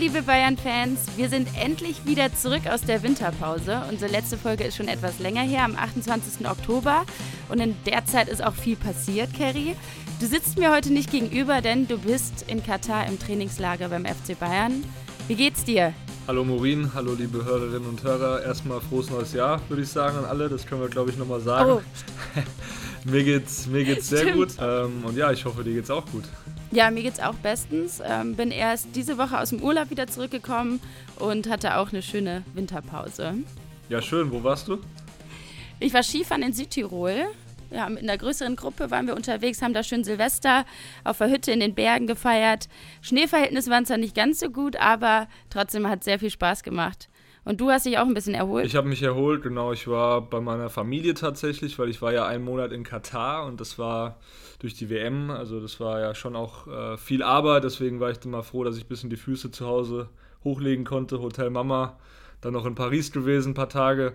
liebe Bayern-Fans, wir sind endlich wieder zurück aus der Winterpause. Unsere letzte Folge ist schon etwas länger her, am 28. Oktober. Und in der Zeit ist auch viel passiert, Kerry. Du sitzt mir heute nicht gegenüber, denn du bist in Katar im Trainingslager beim FC Bayern. Wie geht's dir? Hallo Morin, hallo liebe Hörerinnen und Hörer. Erstmal frohes neues Jahr, würde ich sagen an alle. Das können wir, glaube ich, nochmal sagen. Oh. mir geht's, mir geht's sehr Stimmt. gut. Ähm, und ja, ich hoffe, dir geht's auch gut. Ja, mir geht's auch bestens. Ähm, bin erst diese Woche aus dem Urlaub wieder zurückgekommen und hatte auch eine schöne Winterpause. Ja, schön. Wo warst du? Ich war Skifahren in Südtirol. Ja, mit einer größeren Gruppe waren wir unterwegs, haben da schön Silvester auf der Hütte in den Bergen gefeiert. Schneeverhältnisse waren zwar nicht ganz so gut, aber trotzdem hat es sehr viel Spaß gemacht. Und du hast dich auch ein bisschen erholt? Ich habe mich erholt, genau. Ich war bei meiner Familie tatsächlich, weil ich war ja einen Monat in Katar und das war durch die WM. Also das war ja schon auch äh, viel Arbeit. Deswegen war ich dann mal froh, dass ich ein bisschen die Füße zu Hause hochlegen konnte. Hotel Mama, dann noch in Paris gewesen, ein paar Tage.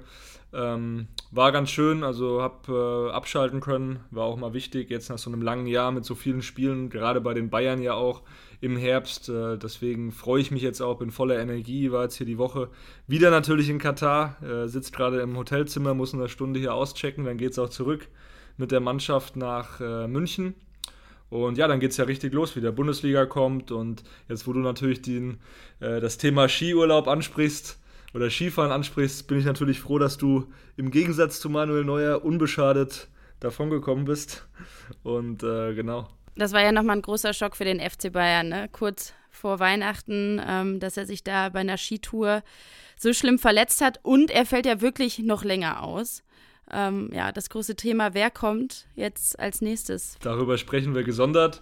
Ähm, war ganz schön, also habe äh, abschalten können, war auch mal wichtig, jetzt nach so einem langen Jahr mit so vielen Spielen, gerade bei den Bayern ja auch im Herbst. Äh, deswegen freue ich mich jetzt auch, bin voller Energie, war jetzt hier die Woche wieder natürlich in Katar, äh, sitzt gerade im Hotelzimmer, muss eine Stunde hier auschecken, dann geht es auch zurück mit der Mannschaft nach äh, München. Und ja, dann geht es ja richtig los, wie der Bundesliga kommt. Und jetzt, wo du natürlich den, äh, das Thema Skiurlaub ansprichst, oder Skifahren ansprichst, bin ich natürlich froh, dass du im Gegensatz zu Manuel Neuer unbeschadet davongekommen bist. Und äh, genau. Das war ja nochmal ein großer Schock für den FC Bayern, ne? kurz vor Weihnachten, ähm, dass er sich da bei einer Skitour so schlimm verletzt hat. Und er fällt ja wirklich noch länger aus. Ähm, ja, das große Thema, wer kommt jetzt als nächstes? Darüber sprechen wir gesondert.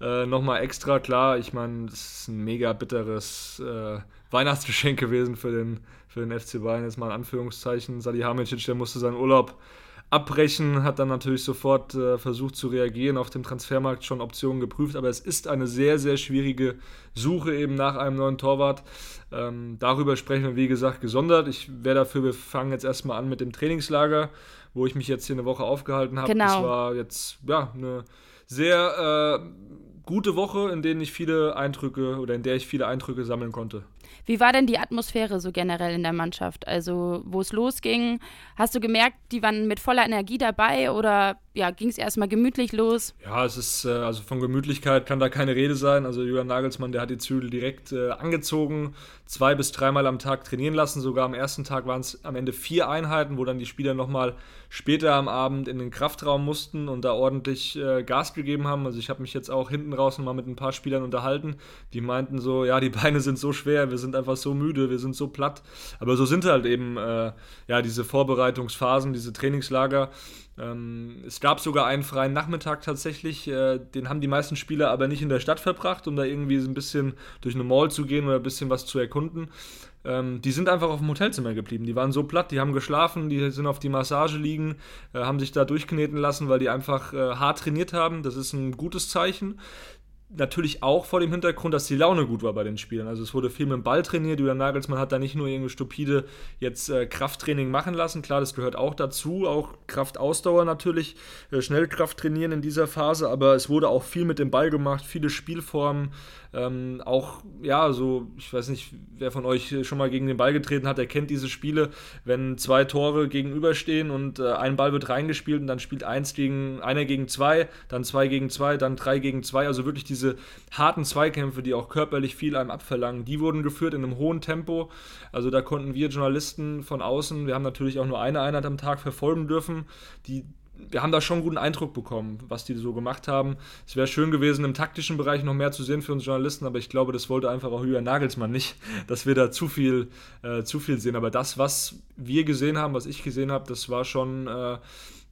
Äh, Nochmal extra klar, ich meine, das ist ein mega bitteres äh, Weihnachtsgeschenk gewesen für den, für den FC Bayern, jetzt mal in Anführungszeichen. Salihamidzic, der musste seinen Urlaub abbrechen, hat dann natürlich sofort äh, versucht zu reagieren, auf dem Transfermarkt schon Optionen geprüft, aber es ist eine sehr, sehr schwierige Suche eben nach einem neuen Torwart. Ähm, darüber sprechen wir, wie gesagt, gesondert. Ich wäre dafür, wir fangen jetzt erstmal an mit dem Trainingslager, wo ich mich jetzt hier eine Woche aufgehalten habe. Genau. Das war jetzt ja eine sehr äh, gute Woche, in der ich viele Eindrücke oder in der ich viele Eindrücke sammeln konnte. Wie war denn die Atmosphäre so generell in der Mannschaft? Also, wo es losging, hast du gemerkt, die waren mit voller Energie dabei oder ja, ging es erstmal gemütlich los? Ja, es ist, äh, also von Gemütlichkeit kann da keine Rede sein. Also Julian Nagelsmann, der hat die Zügel direkt äh, angezogen, zwei bis dreimal am Tag trainieren lassen. Sogar am ersten Tag waren es am Ende vier Einheiten, wo dann die Spieler nochmal später am Abend in den Kraftraum mussten und da ordentlich äh, Gas gegeben haben. Also ich habe mich jetzt auch hinten raus mal mit ein paar Spielern unterhalten, die meinten so, ja, die Beine sind so schwer, wir sind einfach so müde, wir sind so platt. Aber so sind halt eben äh, ja diese Vorbereitungsphasen, diese Trainingslager. Ähm, es gab sogar einen freien Nachmittag tatsächlich, äh, den haben die meisten Spieler aber nicht in der Stadt verbracht, um da irgendwie so ein bisschen durch eine Mall zu gehen oder ein bisschen was zu erkunden. Ähm, die sind einfach auf dem Hotelzimmer geblieben. Die waren so platt, die haben geschlafen, die sind auf die Massage liegen, äh, haben sich da durchkneten lassen, weil die einfach äh, hart trainiert haben. Das ist ein gutes Zeichen natürlich auch vor dem Hintergrund, dass die Laune gut war bei den Spielern. Also es wurde viel mit dem Ball trainiert. Julian Nagelsmann hat da nicht nur irgendwie stupide jetzt äh, Krafttraining machen lassen. Klar, das gehört auch dazu. Auch Kraftausdauer natürlich, äh, Schnellkraft trainieren in dieser Phase. Aber es wurde auch viel mit dem Ball gemacht, viele Spielformen. Ähm, auch, ja, so, ich weiß nicht, wer von euch schon mal gegen den Ball getreten hat, der kennt diese Spiele, wenn zwei Tore gegenüberstehen und äh, ein Ball wird reingespielt und dann spielt eins gegen, einer gegen zwei, dann zwei gegen zwei, dann drei gegen zwei. Also wirklich diese harten Zweikämpfe, die auch körperlich viel einem abverlangen, die wurden geführt in einem hohen Tempo. Also da konnten wir Journalisten von außen, wir haben natürlich auch nur eine Einheit am Tag verfolgen dürfen, die wir haben da schon einen guten Eindruck bekommen, was die so gemacht haben. Es wäre schön gewesen, im taktischen Bereich noch mehr zu sehen für uns Journalisten, aber ich glaube, das wollte einfach auch Julian Nagelsmann nicht, dass wir da zu viel, äh, zu viel sehen. Aber das, was wir gesehen haben, was ich gesehen habe, das war schon äh,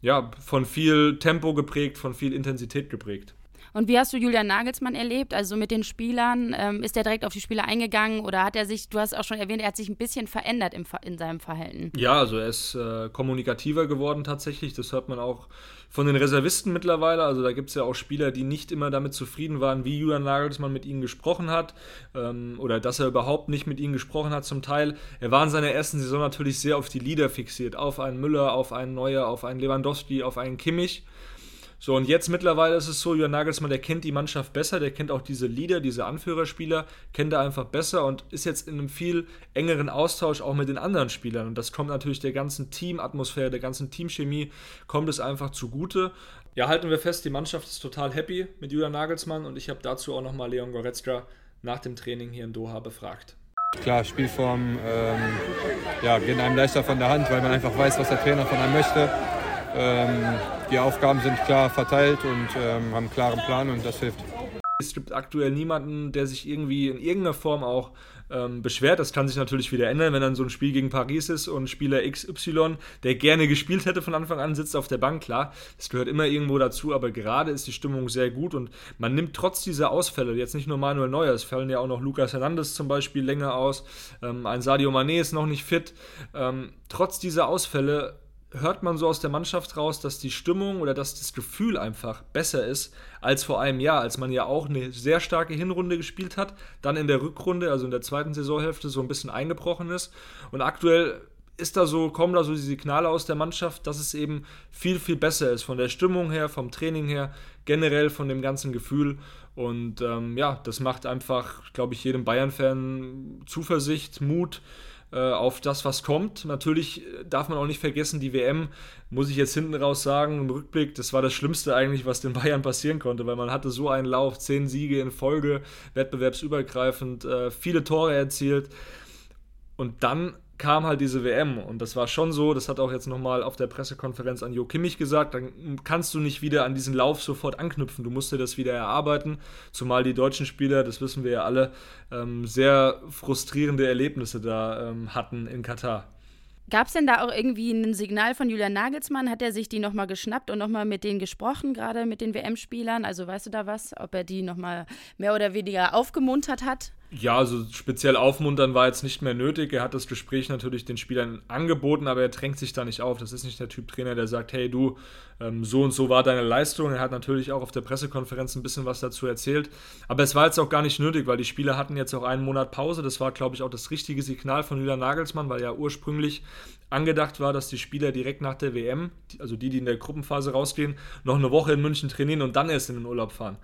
ja, von viel Tempo geprägt, von viel Intensität geprägt. Und wie hast du Julian Nagelsmann erlebt? Also mit den Spielern, ähm, ist er direkt auf die Spieler eingegangen oder hat er sich, du hast auch schon erwähnt, er hat sich ein bisschen verändert im, in seinem Verhalten? Ja, also er ist äh, kommunikativer geworden tatsächlich. Das hört man auch von den Reservisten mittlerweile. Also da gibt es ja auch Spieler, die nicht immer damit zufrieden waren, wie Julian Nagelsmann mit ihnen gesprochen hat ähm, oder dass er überhaupt nicht mit ihnen gesprochen hat zum Teil. Er war in seiner ersten Saison natürlich sehr auf die Leader fixiert, auf einen Müller, auf einen Neuer, auf einen Lewandowski, auf einen Kimmich So, und jetzt mittlerweile ist es so, Jürgen Nagelsmann, der kennt die Mannschaft besser, der kennt auch diese Leader, diese Anführerspieler, kennt er einfach besser und ist jetzt in einem viel engeren Austausch auch mit den anderen Spielern. Und das kommt natürlich der ganzen Teamatmosphäre, der ganzen Teamchemie, kommt es einfach zugute. Ja, halten wir fest, die Mannschaft ist total happy mit Julian Nagelsmann und ich habe dazu auch nochmal Leon Goretzka nach dem Training hier in Doha befragt. Klar, Spielform ähm, ja, geht einem leichter von der Hand, weil man einfach weiß, was der Trainer von einem möchte. Ähm, die Aufgaben sind klar verteilt und ähm, haben einen klaren Plan und das hilft. Es gibt aktuell niemanden, der sich irgendwie in irgendeiner Form auch ähm, beschwert. Das kann sich natürlich wieder ändern, wenn dann so ein Spiel gegen Paris ist und Spieler XY, der gerne gespielt hätte von Anfang an, sitzt auf der Bank. Klar, das gehört immer irgendwo dazu, aber gerade ist die Stimmung sehr gut und man nimmt trotz dieser Ausfälle, jetzt nicht nur Manuel Neuer, es fallen ja auch noch Lukas Hernandez zum Beispiel länger aus, ähm, ein Sadio Mané ist noch nicht fit. Ähm, trotz dieser Ausfälle hört man so aus der Mannschaft raus, dass die Stimmung oder dass das Gefühl einfach besser ist als vor einem Jahr, als man ja auch eine sehr starke Hinrunde gespielt hat, dann in der Rückrunde, also in der zweiten Saisonhälfte, so ein bisschen eingebrochen ist. Und aktuell ist da so, kommen da so die Signale aus der Mannschaft, dass es eben viel, viel besser ist. Von der Stimmung her, vom Training her, generell von dem ganzen Gefühl. Und ähm, ja, das macht einfach, glaube ich, jedem Bayern-Fan Zuversicht, Mut auf das, was kommt. Natürlich äh, darf man auch nicht vergessen, die WM, muss ich jetzt hinten raus sagen, im Rückblick, das war das Schlimmste eigentlich, was den Bayern passieren konnte, weil man hatte so einen Lauf, zehn Siege in Folge, wettbewerbsübergreifend, äh, viele Tore erzielt. Und dann kam halt diese WM und das war schon so, das hat auch jetzt nochmal auf der Pressekonferenz an Jo Kimmich gesagt, dann kannst du nicht wieder an diesen Lauf sofort anknüpfen, du musst dir das wieder erarbeiten, zumal die deutschen Spieler, das wissen wir ja alle, ähm, sehr frustrierende Erlebnisse da ähm, hatten in Katar. Gab es denn da auch irgendwie ein Signal von Julian Nagelsmann? Hat er sich die nochmal geschnappt und nochmal mit denen gesprochen, gerade mit den WM-Spielern? Also weißt du da was, ob er die nochmal mehr oder weniger aufgemuntert hat? Ja, also speziell aufmuntern war jetzt nicht mehr nötig. Er hat das Gespräch natürlich den Spielern angeboten, aber er drängt sich da nicht auf. Das ist nicht der Typ Trainer, der sagt, hey du, ähm, so und so war deine Leistung. Er hat natürlich auch auf der Pressekonferenz ein bisschen was dazu erzählt. Aber es war jetzt auch gar nicht nötig, weil die Spieler hatten jetzt auch einen Monat Pause. Das war, glaube ich, auch das richtige Signal von Julian Nagelsmann, weil ja ursprünglich angedacht war, dass die Spieler direkt nach der WM, also die, die in der Gruppenphase rausgehen, noch eine Woche in München trainieren und dann erst in den Urlaub fahren.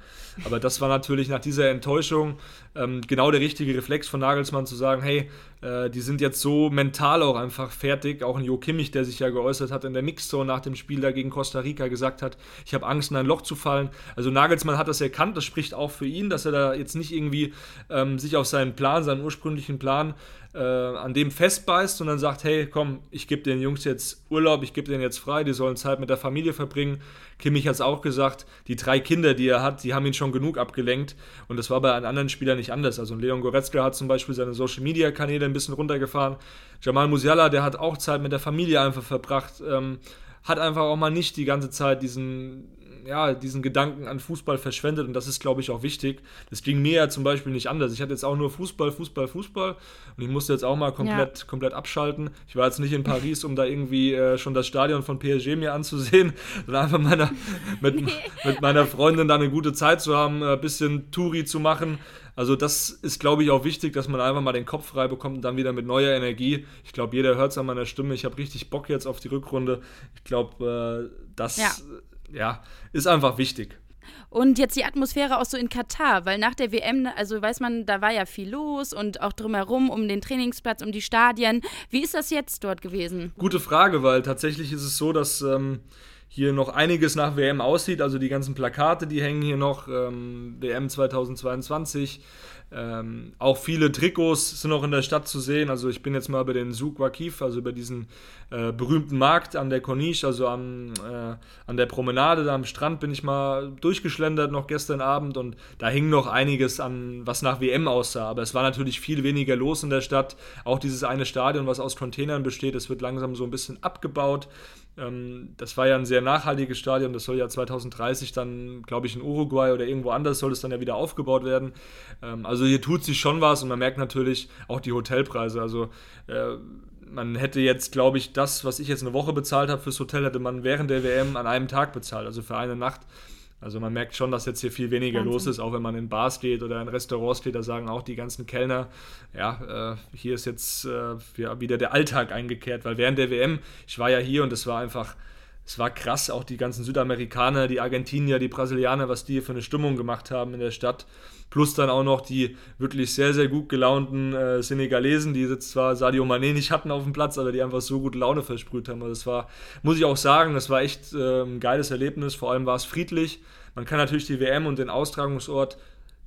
Aber das war natürlich nach dieser Enttäuschung ähm, genau der richtige Reflex von Nagelsmann zu sagen, hey, äh, die sind jetzt so mental auch einfach fertig. Auch ein Jo Kimmich, der sich ja geäußert hat in der Mixzone nach dem Spiel da gegen Costa Rica, gesagt hat, ich habe Angst, in ein Loch zu fallen. Also Nagelsmann hat das erkannt, das spricht auch für ihn, dass er da jetzt nicht irgendwie ähm, sich auf seinen Plan, seinen ursprünglichen Plan äh, an dem festbeißt und dann sagt, hey, komm, ich gebe den Jungs jetzt Urlaub, ich gebe denen jetzt frei, die sollen Zeit mit der Familie verbringen. Kimmich hat es auch gesagt, die drei Kinder, die er hat, die haben ihn schon genug abgelenkt und das war bei einem anderen Spielern nicht anders. Also Leon Goretzka hat zum Beispiel seine Social-Media-Kanäle ein bisschen runtergefahren. Jamal Musiala, der hat auch Zeit mit der Familie einfach verbracht, ähm, hat einfach auch mal nicht die ganze Zeit diesen ja, diesen Gedanken an Fußball verschwendet und das ist, glaube ich, auch wichtig. Das ging mir ja zum Beispiel nicht anders. Ich hatte jetzt auch nur Fußball, Fußball, Fußball und ich musste jetzt auch mal komplett, ja. komplett abschalten. Ich war jetzt nicht in Paris, um da irgendwie äh, schon das Stadion von PSG mir anzusehen, sondern einfach meiner, mit, nee. mit meiner Freundin da eine gute Zeit zu haben, ein äh, bisschen Touri zu machen. Also das ist, glaube ich, auch wichtig, dass man einfach mal den Kopf frei bekommt und dann wieder mit neuer Energie. Ich glaube, jeder hört es an meiner Stimme. Ich habe richtig Bock jetzt auf die Rückrunde. Ich glaube, äh, das ja ja, ist einfach wichtig. Und jetzt die Atmosphäre auch so in Katar, weil nach der WM, also weiß man, da war ja viel los und auch drumherum um den Trainingsplatz, um die Stadien. Wie ist das jetzt dort gewesen? Gute Frage, weil tatsächlich ist es so, dass ähm, hier noch einiges nach WM aussieht. Also die ganzen Plakate, die hängen hier noch. Ähm, WM 2022. Ähm, auch viele Trikots sind noch in der Stadt zu sehen. Also ich bin jetzt mal über den Souk Wakif, also über diesen äh, berühmten Markt an der Corniche, also am, äh, an der Promenade, da am Strand bin ich mal durchgeschlendert noch gestern Abend und da hing noch einiges an, was nach WM aussah. Aber es war natürlich viel weniger los in der Stadt. Auch dieses eine Stadion, was aus Containern besteht, es wird langsam so ein bisschen abgebaut. Ähm, das war ja ein sehr nachhaltiges Stadion. Das soll ja 2030 dann, glaube ich, in Uruguay oder irgendwo anders soll es dann ja wieder aufgebaut werden. Ähm, also hier tut sich schon was und man merkt natürlich auch die Hotelpreise. Also äh, man hätte jetzt, glaube ich, das, was ich jetzt eine Woche bezahlt habe fürs Hotel, hätte man während der WM an einem Tag bezahlt, also für eine Nacht. Also man merkt schon, dass jetzt hier viel weniger Wahnsinn. los ist, auch wenn man in Bars geht oder in Restaurants steht, da sagen auch die ganzen Kellner, ja, äh, hier ist jetzt äh, wieder der Alltag eingekehrt, weil während der WM, ich war ja hier und es war einfach es war krass, auch die ganzen Südamerikaner, die Argentinier, die Brasilianer, was die für eine Stimmung gemacht haben in der Stadt. Plus dann auch noch die wirklich sehr, sehr gut gelaunten äh, Senegalesen, die jetzt zwar Sadio Mané nicht hatten auf dem Platz, aber die einfach so gut Laune versprüht haben. Also das war, muss ich auch sagen, das war echt äh, ein geiles Erlebnis. Vor allem war es friedlich. Man kann natürlich die WM und den Austragungsort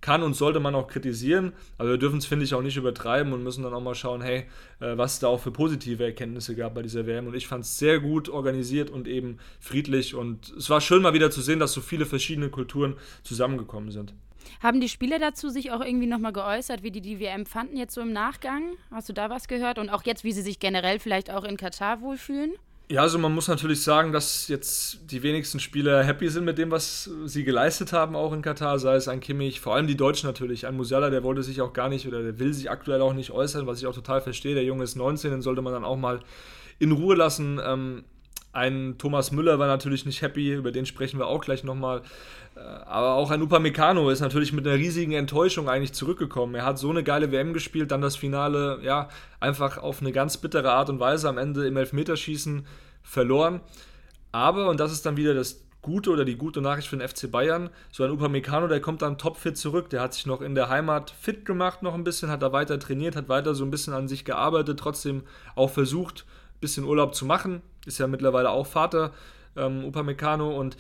kann und sollte man auch kritisieren, aber wir dürfen es, finde ich, auch nicht übertreiben und müssen dann auch mal schauen, hey, äh, was da auch für positive Erkenntnisse gab bei dieser WM. Und ich fand es sehr gut organisiert und eben friedlich. Und es war schön mal wieder zu sehen, dass so viele verschiedene Kulturen zusammengekommen sind. Haben die Spieler dazu sich auch irgendwie nochmal geäußert, wie die die WM fanden, jetzt so im Nachgang? Hast du da was gehört? Und auch jetzt, wie sie sich generell vielleicht auch in Katar wohlfühlen? Ja, also man muss natürlich sagen, dass jetzt die wenigsten Spieler happy sind mit dem, was sie geleistet haben, auch in Katar, sei es ein Kimmich, vor allem die Deutschen natürlich. Ein Musiala, der wollte sich auch gar nicht oder der will sich aktuell auch nicht äußern, was ich auch total verstehe. Der Junge ist 19, den sollte man dann auch mal in Ruhe lassen. Ähm, ein Thomas Müller war natürlich nicht happy, über den sprechen wir auch gleich nochmal. Äh, aber auch ein Upamecano ist natürlich mit einer riesigen Enttäuschung eigentlich zurückgekommen. Er hat so eine geile WM gespielt, dann das Finale, ja, einfach auf eine ganz bittere Art und Weise am Ende im Elfmeterschießen verloren. Aber, und das ist dann wieder das gute oder die gute Nachricht für den FC Bayern, so ein Upamecano, der kommt dann topfit zurück. Der hat sich noch in der Heimat fit gemacht noch ein bisschen, hat da weiter trainiert, hat weiter so ein bisschen an sich gearbeitet, trotzdem auch versucht, bisschen Urlaub zu machen ist ja mittlerweile auch Vater, ähm, Upamecano, und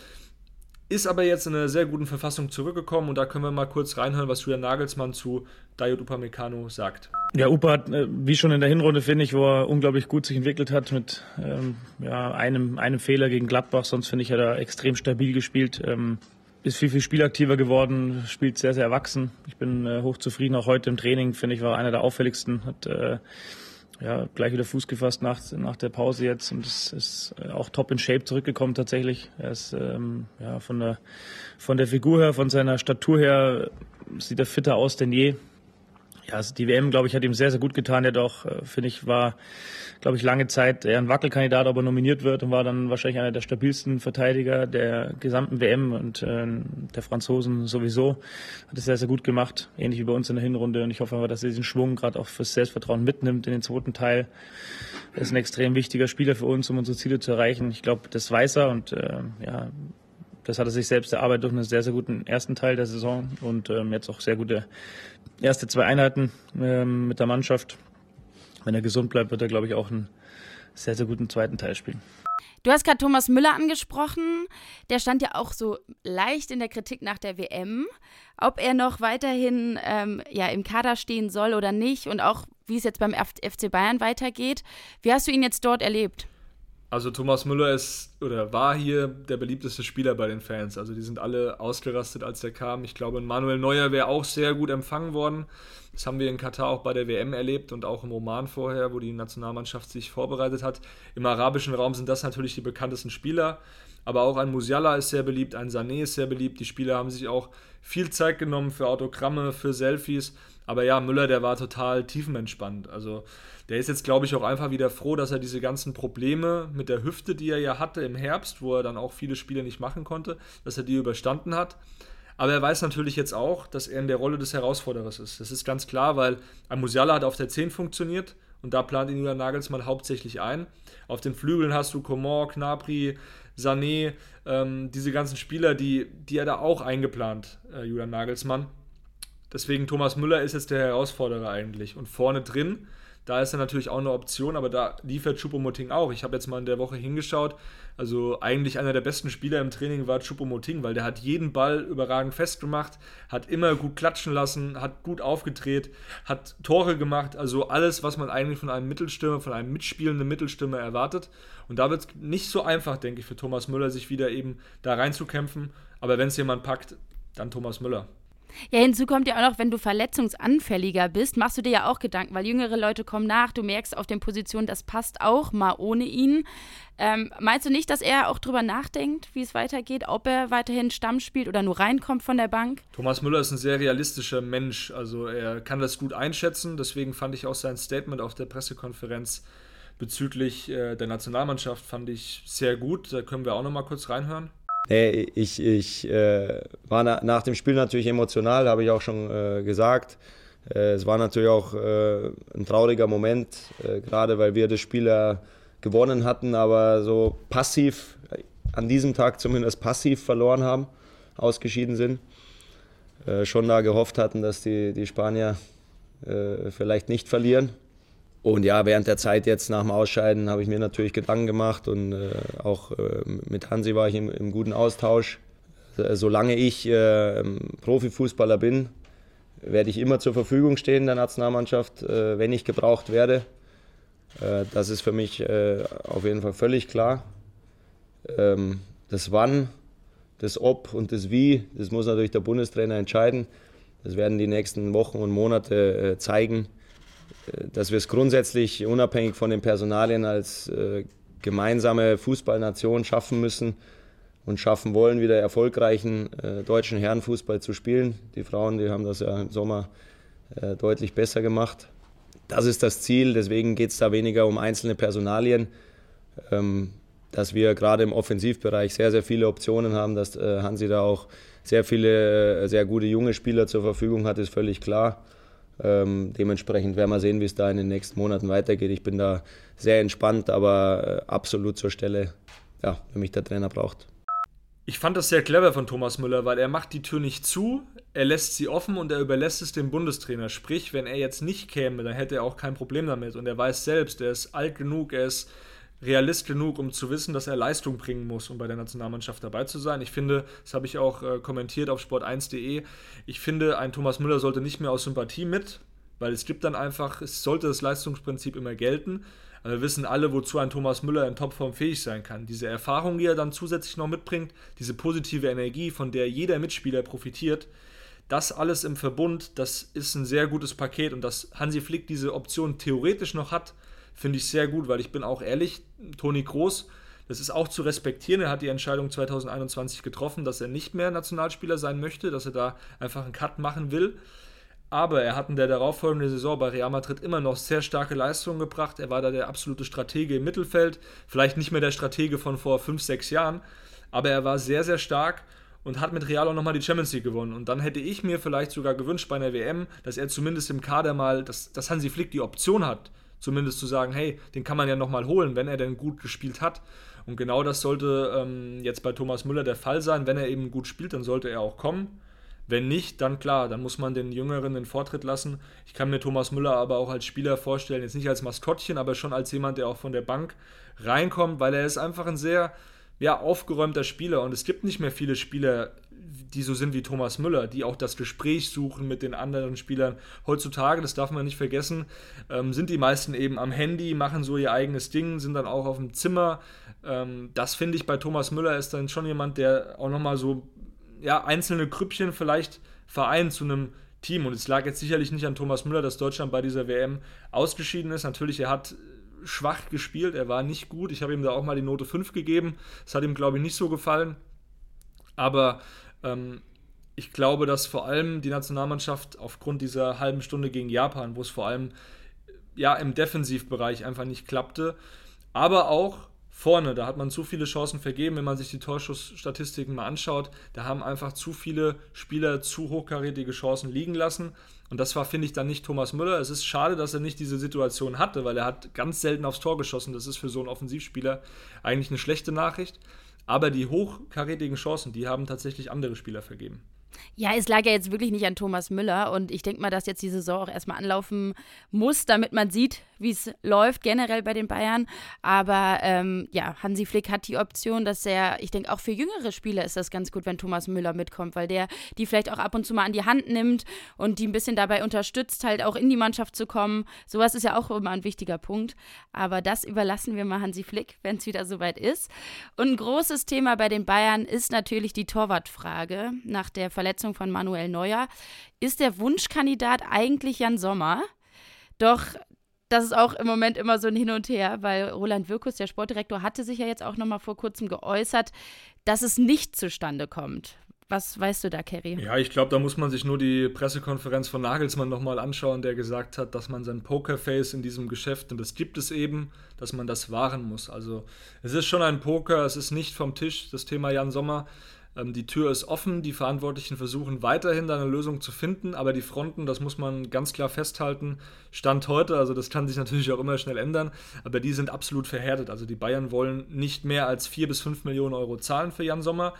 ist aber jetzt in einer sehr guten Verfassung zurückgekommen und da können wir mal kurz reinhören, was Julian Nagelsmann zu Dayot Upamecano sagt. Ja, Upa hat, äh, wie schon in der Hinrunde, finde ich, wo er unglaublich gut sich entwickelt hat mit ähm, ja, einem, einem Fehler gegen Gladbach, sonst finde ich, hat er extrem stabil gespielt. Ähm, ist viel, viel spielaktiver geworden, spielt sehr, sehr erwachsen. Ich bin äh, hochzufrieden, auch heute im Training, finde ich, war einer der auffälligsten, hat äh, ja, gleich wieder Fuß gefasst nach, nach der Pause jetzt und ist, ist auch top in Shape zurückgekommen tatsächlich. Er ist ähm, ja, von, der, von der Figur her, von seiner Statur her sieht er fitter aus denn je ja, also die WM, glaube ich, hat ihm sehr, sehr gut getan. Er hat auch, äh, finde ich, war, glaube ich, lange Zeit eher ein Wackelkandidat, aber nominiert wird und war dann wahrscheinlich einer der stabilsten Verteidiger der gesamten WM und äh, der Franzosen sowieso. Hat es sehr, sehr gut gemacht, ähnlich wie bei uns in der Hinrunde. Und ich hoffe einfach, dass er diesen Schwung gerade auch fürs Selbstvertrauen mitnimmt in den zweiten Teil. Er ist ein extrem wichtiger Spieler für uns, um unsere Ziele zu erreichen. Ich glaube, das weiß er und äh, ja, das hat er sich selbst erarbeitet durch einen sehr, sehr guten ersten Teil der Saison und ähm, jetzt auch sehr gute erste zwei Einheiten ähm, mit der Mannschaft. Wenn er gesund bleibt, wird er, glaube ich, auch einen sehr, sehr guten zweiten Teil spielen. Du hast gerade Thomas Müller angesprochen. Der stand ja auch so leicht in der Kritik nach der WM, ob er noch weiterhin ähm, ja, im Kader stehen soll oder nicht und auch wie es jetzt beim FC Bayern weitergeht. Wie hast du ihn jetzt dort erlebt? Also Thomas Müller ist oder war hier der beliebteste Spieler bei den Fans. Also die sind alle ausgerastet, als er kam. Ich glaube, Manuel Neuer wäre auch sehr gut empfangen worden. Das haben wir in Katar auch bei der WM erlebt und auch im Oman vorher, wo die Nationalmannschaft sich vorbereitet hat. Im arabischen Raum sind das natürlich die bekanntesten Spieler. Aber auch ein Musiala ist sehr beliebt, ein Sané ist sehr beliebt. Die Spieler haben sich auch viel Zeit genommen für Autogramme, für Selfies. Aber ja, Müller, der war total tiefenentspannt. Also der ist jetzt, glaube ich, auch einfach wieder froh, dass er diese ganzen Probleme mit der Hüfte, die er ja hatte im Herbst, wo er dann auch viele Spiele nicht machen konnte, dass er die überstanden hat. Aber er weiß natürlich jetzt auch, dass er in der Rolle des Herausforderers ist. Das ist ganz klar, weil ein Musiala hat auf der 10 funktioniert und da plant ihn Julian Nagelsmann hauptsächlich ein. Auf den Flügeln hast du Coman, Knapri, Sané, ähm, diese ganzen Spieler, die, die er da auch eingeplant, äh, Julian Nagelsmann. Deswegen Thomas Müller ist jetzt der Herausforderer eigentlich. Und vorne drin da ist er natürlich auch eine Option, aber da liefert Choupo-Moting auch. Ich habe jetzt mal in der Woche hingeschaut. Also eigentlich einer der besten Spieler im Training war Choupo-Moting, weil der hat jeden Ball überragend festgemacht, hat immer gut klatschen lassen, hat gut aufgedreht, hat Tore gemacht. Also alles, was man eigentlich von einem Mittelstürmer, von einem mitspielenden Mittelstürmer erwartet. Und da wird es nicht so einfach, denke ich, für Thomas Müller, sich wieder eben da reinzukämpfen. Aber wenn es jemand packt, dann Thomas Müller. Ja, hinzu kommt ja auch noch, wenn du verletzungsanfälliger bist, machst du dir ja auch Gedanken, weil jüngere Leute kommen nach, du merkst auf den Positionen, das passt auch mal ohne ihn. Ähm, meinst du nicht, dass er auch drüber nachdenkt, wie es weitergeht, ob er weiterhin Stamm spielt oder nur reinkommt von der Bank? Thomas Müller ist ein sehr realistischer Mensch, also er kann das gut einschätzen, deswegen fand ich auch sein Statement auf der Pressekonferenz bezüglich äh, der Nationalmannschaft fand ich sehr gut. Da können wir auch noch mal kurz reinhören. Nee, ich, ich äh, war na, nach dem Spiel natürlich emotional, habe ich auch schon äh, gesagt. Äh, es war natürlich auch äh, ein trauriger Moment, äh, gerade weil wir das Spiel ja gewonnen hatten, aber so passiv an diesem Tag zumindest passiv verloren haben, ausgeschieden sind. Äh, schon da gehofft hatten, dass die, die Spanier äh, vielleicht nicht verlieren. Und ja, während der Zeit jetzt nach dem Ausscheiden habe ich mir natürlich Gedanken gemacht und äh, auch äh, mit Hansi war ich im, im guten Austausch. Äh, solange ich äh, Profifußballer bin, werde ich immer zur Verfügung stehen der Nationalmannschaft, äh, wenn ich gebraucht werde. Äh, das ist für mich auf jeden Fall völlig klar. Ähm, das Wann, das Ob und das Wie, das muss natürlich der Bundestrainer entscheiden. Das werden die nächsten Wochen und Monate zeigen, dass wir es grundsätzlich unabhängig von den Personalien als gemeinsame Fußballnation schaffen müssen, und schaffen wollen, wieder erfolgreichen äh, deutschen Herrenfußball zu spielen. Die Frauen, die haben das ja im Sommer äh, deutlich besser gemacht. Das ist das Ziel, deswegen geht es da weniger um einzelne Personalien. Ähm, dass wir gerade im Offensivbereich sehr, sehr viele Optionen haben, dass äh, Hansi da auch sehr viele, äh, sehr gute junge Spieler zur Verfügung hat, ist völlig klar. Ähm, dementsprechend werden wir sehen, wie es da in den nächsten Monaten weitergeht. Ich bin da sehr entspannt, aber äh, absolut zur Stelle, ja, wenn mich der Trainer braucht. Ich fand das sehr clever von Thomas Müller, weil er macht die Tür nicht zu, er lässt sie offen und er überlässt es dem Bundestrainer. Sprich, wenn er jetzt nicht käme, dann hätte er auch kein Problem damit. Und er weiß selbst, er ist alt genug, er ist Realist genug, um zu wissen, dass er Leistung bringen muss, um bei der Nationalmannschaft dabei zu sein. Ich finde, das habe ich auch äh, kommentiert auf sport1.de, ich finde, ein Thomas Müller sollte nicht mehr aus Sympathie mit, weil es gibt dann einfach, es sollte das Leistungsprinzip immer gelten. Aber wir wissen alle, wozu ein Thomas Müller in Topform fähig sein kann. Diese Erfahrung, die er dann zusätzlich noch mitbringt, diese positive Energie, von der jeder Mitspieler profitiert, das alles im Verbund, das ist ein sehr gutes Paket und dass Hansi Flick diese Option theoretisch noch hat, finde ich sehr gut, weil ich bin auch ehrlich, Toni Groß, das ist auch zu respektieren. Er hat die Entscheidung 2021 getroffen, dass er nicht mehr Nationalspieler sein möchte, dass er da einfach einen Cut machen will. Aber er hat in der darauffolgenden Saison bei Real Madrid immer noch sehr starke Leistungen gebracht. Er war da der absolute Stratege im Mittelfeld. Vielleicht nicht mehr der Stratege von vor fünf, sechs Jahren, aber er war sehr, sehr stark und hat mit Real auch nochmal die Champions League gewonnen. Und dann hätte ich mir vielleicht sogar gewünscht bei einer WM, dass er zumindest im Kader mal, dass, dass Hansi Flick die Option hat, zumindest zu sagen, hey, den kann man ja nochmal holen, wenn er denn gut gespielt hat. Und genau das sollte ähm, jetzt bei Thomas Müller der Fall sein. Wenn er eben gut spielt, dann sollte er auch kommen. Wenn nicht, dann klar, dann muss man den Jüngeren den Vortritt lassen. Ich kann mir Thomas Müller aber auch als Spieler vorstellen, jetzt nicht als Maskottchen, aber schon als jemand, der auch von der Bank reinkommt, weil er ist einfach ein sehr ja, aufgeräumter Spieler und es gibt nicht mehr viele Spieler, die so sind wie Thomas Müller, die auch das Gespräch suchen mit den anderen Spielern. Heutzutage, das darf man nicht vergessen, ähm, sind die meisten eben am Handy, machen so ihr eigenes Ding, sind dann auch auf dem Zimmer. Ähm, das finde ich bei Thomas Müller ist dann schon jemand, der auch nochmal so ja, einzelne Krüppchen vielleicht vereint zu einem Team. Und es lag jetzt sicherlich nicht an Thomas Müller, dass Deutschland bei dieser WM ausgeschieden ist. Natürlich, er hat schwach gespielt, er war nicht gut. Ich habe ihm da auch mal die Note 5 gegeben. Das hat ihm, glaube ich, nicht so gefallen. Aber ähm, ich glaube, dass vor allem die Nationalmannschaft aufgrund dieser halben Stunde gegen Japan, wo es vor allem ja im Defensivbereich einfach nicht klappte, aber auch vorne, da hat man zu viele Chancen vergeben, wenn man sich die Torschussstatistiken mal anschaut. Da haben einfach zu viele Spieler zu hochkarätige Chancen liegen lassen. Und das war, finde ich, dann nicht Thomas Müller. Es ist schade, dass er nicht diese Situation hatte, weil er hat ganz selten aufs Tor geschossen. Das ist für so einen Offensivspieler eigentlich eine schlechte Nachricht. Aber die hochkarätigen Chancen, die haben tatsächlich andere Spieler vergeben. Ja, es lag ja jetzt wirklich nicht an Thomas Müller und ich denke mal, dass jetzt die Saison auch erstmal anlaufen muss, damit man sieht, wie es läuft generell bei den Bayern. Aber ähm, ja, Hansi Flick hat die Option, dass er, ich denke auch für jüngere Spieler ist das ganz gut, wenn Thomas Müller mitkommt, weil der die vielleicht auch ab und zu mal an die Hand nimmt und die ein bisschen dabei unterstützt, halt auch in die Mannschaft zu kommen. Sowas ist ja auch immer ein wichtiger Punkt. Aber das überlassen wir mal Hansi Flick, wenn es wieder soweit ist. Und ein großes Thema bei den Bayern ist natürlich die Torwartfrage nach der Verletzung von Manuel Neuer. Ist der Wunschkandidat eigentlich Jan Sommer? Doch das ist auch im Moment immer so ein Hin und Her, weil Roland Wirkus, der Sportdirektor, hatte sich ja jetzt auch noch mal vor kurzem geäußert, dass es nicht zustande kommt. Was weißt du da, Kerry? Ja, ich glaube, da muss man sich nur die Pressekonferenz von Nagelsmann nochmal anschauen, der gesagt hat, dass man sein Pokerface in diesem Geschäft, und das gibt es eben, dass man das wahren muss. Also es ist schon ein Poker, es ist nicht vom Tisch, das Thema Jan Sommer. Ähm, die Tür ist offen, die Verantwortlichen versuchen weiterhin da eine Lösung zu finden, aber die Fronten, das muss man ganz klar festhalten, Stand heute, also das kann sich natürlich auch immer schnell ändern, aber die sind absolut verhärtet. Also die Bayern wollen nicht mehr als 4 bis 5 Millionen Euro zahlen für Jan Sommer,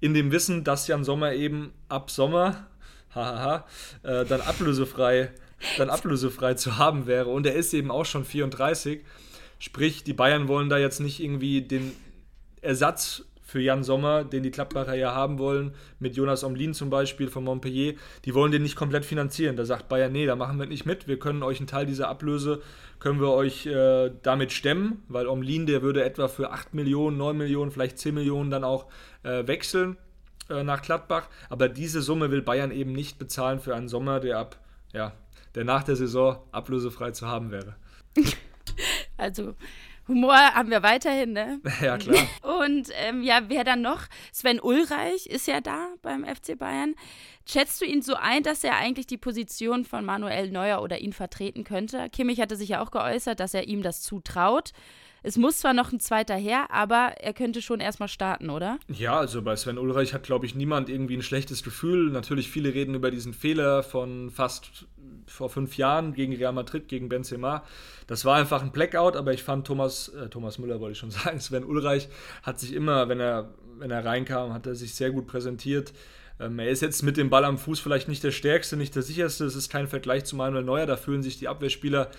in dem Wissen, dass Jan Sommer eben ab Sommer, hahaha, äh, dann ablösefrei dann ablösefrei zu haben wäre. Und er ist eben auch schon 34. Sprich, die Bayern wollen da jetzt nicht irgendwie den Ersatz für Jan Sommer, den die Klappbacher ja haben wollen, mit Jonas Omlin zum Beispiel von Montpellier, die wollen den nicht komplett finanzieren. Da sagt Bayern, nee, da machen wir nicht mit. Wir können euch einen Teil dieser Ablöse, können wir euch äh, damit stemmen, weil Omlin, der würde etwa für 8 Millionen, 9 Millionen, vielleicht 10 Millionen dann auch äh, wechseln äh, nach Gladbach. Aber diese Summe will Bayern eben nicht bezahlen für einen Sommer, der ab, ja, der nach der Saison ablösefrei zu haben wäre. Also Humor haben wir weiterhin, ne? Ja, klar. Und ähm, ja, wer dann noch? Sven Ulreich ist ja da beim FC Bayern. Schätzt du ihn so ein, dass er eigentlich die Position von Manuel Neuer oder ihn vertreten könnte? Kimmich hatte sich ja auch geäußert, dass er ihm das zutraut. Es muss zwar noch ein zweiter her, aber er könnte schon erstmal starten, oder? Ja, also bei Sven Ulreich hat, glaube ich, niemand irgendwie ein schlechtes Gefühl. Natürlich, viele reden über diesen Fehler von fast vor fünf Jahren gegen Real Madrid, gegen Benzema. Das war einfach ein Blackout, aber ich fand Thomas, äh, Thomas Müller wollte ich schon sagen, Sven Ulreich hat sich immer, wenn er, wenn er reinkam, hat er sich sehr gut präsentiert. Ähm, er ist jetzt mit dem Ball am Fuß vielleicht nicht der stärkste, nicht der sicherste. Es ist kein Vergleich zu Manuel Neuer. Da fühlen sich die Abwehrspieler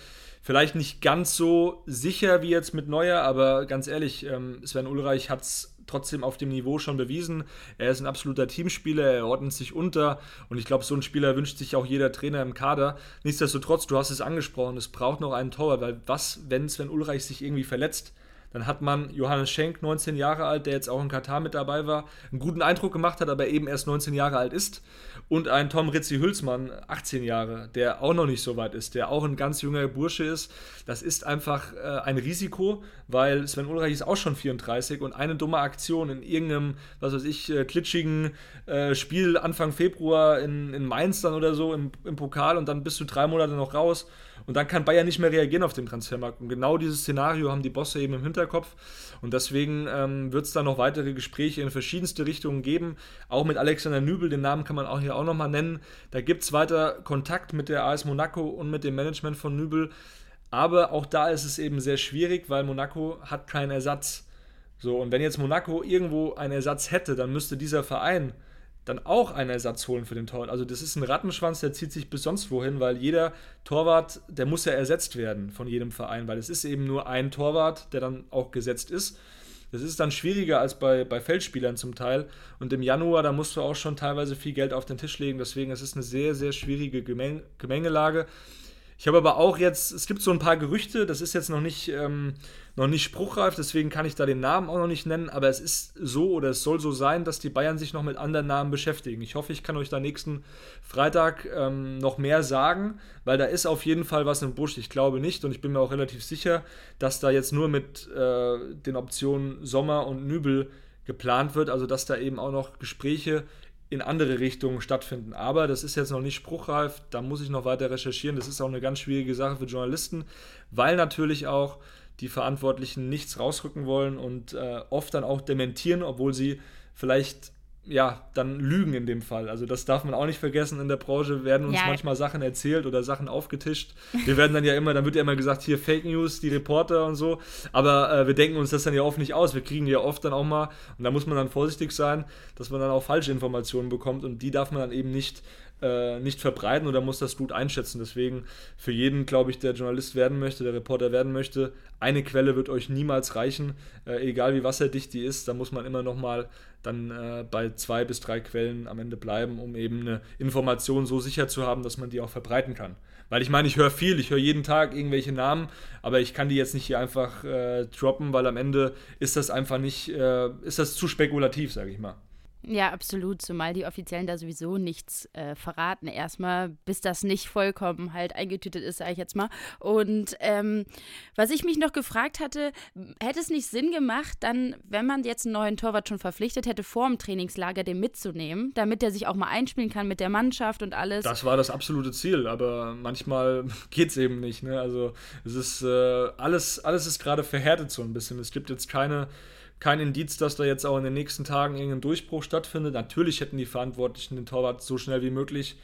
vielleicht nicht ganz so sicher wie jetzt mit Neuer, aber ganz ehrlich, ähm, Sven Ulreich hat es trotzdem auf dem Niveau schon bewiesen. Er ist ein absoluter Teamspieler, er ordnet sich unter und ich glaube, so einen Spieler wünscht sich auch jeder Trainer im Kader. Nichtsdestotrotz, du hast es angesprochen, es braucht noch einen Torwart, weil was, wenn Sven Ulreich sich irgendwie verletzt? Dann hat man Johannes Schenk, 19 Jahre alt, der jetzt auch in Katar mit dabei war, einen guten Eindruck gemacht hat, aber eben erst 19 Jahre alt ist. Und ein Tom Ritzi Hülsmann, 18 Jahre, der auch noch nicht so weit ist, der auch ein ganz junger Bursche ist. Das ist einfach äh, ein Risiko, weil Sven Ulreich ist auch schon 34 und eine dumme Aktion in irgendeinem, was weiß ich, äh, klitschigen äh, Spiel Anfang Februar in, in Mainz dann oder so im, im Pokal und dann bist du drei Monate noch raus und dann kann Bayern nicht mehr reagieren auf den Transfermarkt. Und genau dieses Szenario haben die Bosse eben im Hinterkopf. Und deswegen ähm, wird es da noch weitere Gespräche in verschiedenste Richtungen geben. Auch mit Alexander Nübel, den Namen kann man auch hier auch nochmal nennen. Da gibt es weiter Kontakt mit der AS Monaco und mit dem Management von Nübel. Aber auch da ist es eben sehr schwierig, weil Monaco hat keinen Ersatz. So, und wenn jetzt Monaco irgendwo einen Ersatz hätte, dann müsste dieser Verein dann auch einen Ersatz holen für den Torwart. Also das ist ein Rattenschwanz, der zieht sich bis sonst wohin, weil jeder Torwart, der muss ja ersetzt werden von jedem Verein, weil es ist eben nur ein Torwart, der dann auch gesetzt ist. Das ist dann schwieriger als bei, bei Feldspielern zum Teil. Und im Januar, da musst du auch schon teilweise viel Geld auf den Tisch legen. Deswegen, es ist eine sehr, sehr schwierige Gemeng Gemengelage. Ich habe aber auch jetzt, es gibt so ein paar Gerüchte, das ist jetzt noch nicht, ähm, noch nicht spruchreif, deswegen kann ich da den Namen auch noch nicht nennen, aber es ist so oder es soll so sein, dass die Bayern sich noch mit anderen Namen beschäftigen. Ich hoffe, ich kann euch da nächsten Freitag ähm, noch mehr sagen, weil da ist auf jeden Fall was im Busch. Ich glaube nicht und ich bin mir auch relativ sicher, dass da jetzt nur mit äh, den Optionen Sommer und Nübel geplant wird, also dass da eben auch noch Gespräche in andere Richtungen stattfinden. Aber das ist jetzt noch nicht spruchreif, da muss ich noch weiter recherchieren. Das ist auch eine ganz schwierige Sache für Journalisten, weil natürlich auch die Verantwortlichen nichts rausrücken wollen und äh, oft dann auch dementieren, obwohl sie vielleicht ja, dann lügen in dem Fall. Also das darf man auch nicht vergessen. In der Branche werden uns ja. manchmal Sachen erzählt oder Sachen aufgetischt. Wir werden dann ja immer, dann wird ja immer gesagt, hier Fake News, die Reporter und so. Aber äh, wir denken uns das dann ja oft nicht aus. Wir kriegen ja oft dann auch mal, und da muss man dann vorsichtig sein, dass man dann auch falsche Informationen bekommt und die darf man dann eben nicht äh, nicht verbreiten oder muss das gut einschätzen. Deswegen für jeden, glaube ich, der Journalist werden möchte, der Reporter werden möchte, eine Quelle wird euch niemals reichen, äh, egal wie wasserdicht die ist. Da muss man immer noch mal dann äh, bei zwei bis drei Quellen am Ende bleiben, um eben eine Information so sicher zu haben, dass man die auch verbreiten kann. Weil ich meine, ich höre viel, ich höre jeden Tag irgendwelche Namen, aber ich kann die jetzt nicht hier einfach äh, droppen, weil am Ende ist das einfach nicht, äh, ist das zu spekulativ, sage ich mal. Ja, absolut, zumal die Offiziellen da sowieso nichts äh, verraten erstmal, bis das nicht vollkommen halt eingetütet ist, sage ich jetzt mal. Und ähm, was ich mich noch gefragt hatte, hätte es nicht Sinn gemacht, dann, wenn man jetzt einen neuen Torwart schon verpflichtet hätte, vor dem Trainingslager den mitzunehmen, damit der sich auch mal einspielen kann mit der Mannschaft und alles? Das war das absolute Ziel, aber manchmal geht es eben nicht. Ne? Also es ist äh, alles, alles ist gerade verhärtet so ein bisschen. Es gibt jetzt keine kein Indiz, dass da jetzt auch in den nächsten Tagen irgendein Durchbruch stattfindet. Natürlich hätten die Verantwortlichen den Torwart so schnell wie möglich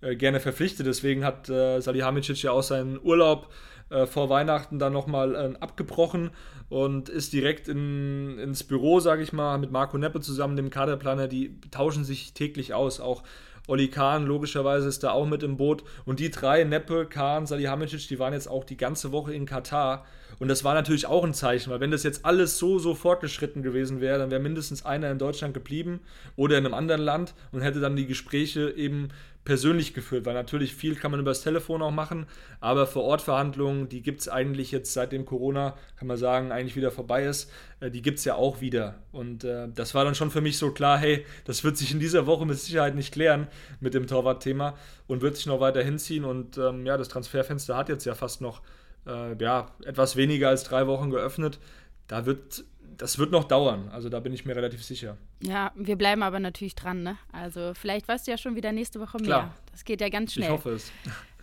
äh, gerne verpflichtet. Deswegen hat äh, Salihamidzic ja auch seinen Urlaub äh, vor Weihnachten dann nochmal äh, abgebrochen und ist direkt in, ins Büro, sage ich mal, mit Marco Neppe zusammen, dem Kaderplaner. Die tauschen sich täglich aus. Auch Olli Kahn logischerweise ist da auch mit im Boot. Und die drei, Neppe, Kahn, Salihamidzic, die waren jetzt auch die ganze Woche in Katar. Und das war natürlich auch ein Zeichen, weil wenn das jetzt alles so, so fortgeschritten gewesen wäre, dann wäre mindestens einer in Deutschland geblieben oder in einem anderen Land und hätte dann die Gespräche eben persönlich geführt, weil natürlich viel kann man über das Telefon auch machen, aber vor Ort Verhandlungen, die gibt es eigentlich jetzt seitdem Corona, kann man sagen, eigentlich wieder vorbei ist, äh, die gibt es ja auch wieder. Und äh, das war dann schon für mich so klar, hey, das wird sich in dieser Woche mit Sicherheit nicht klären mit dem Torwartthema und wird sich noch weiter hinziehen. Und ähm, ja, das Transferfenster hat jetzt ja fast noch äh, ja, etwas weniger als drei Wochen geöffnet. Da wird das wird noch dauern. Also da bin ich mir relativ sicher. Ja, wir bleiben aber natürlich dran. Ne? Also vielleicht weißt du ja schon wieder nächste Woche mehr. Klar. Das geht ja ganz schnell. Ich hoffe es.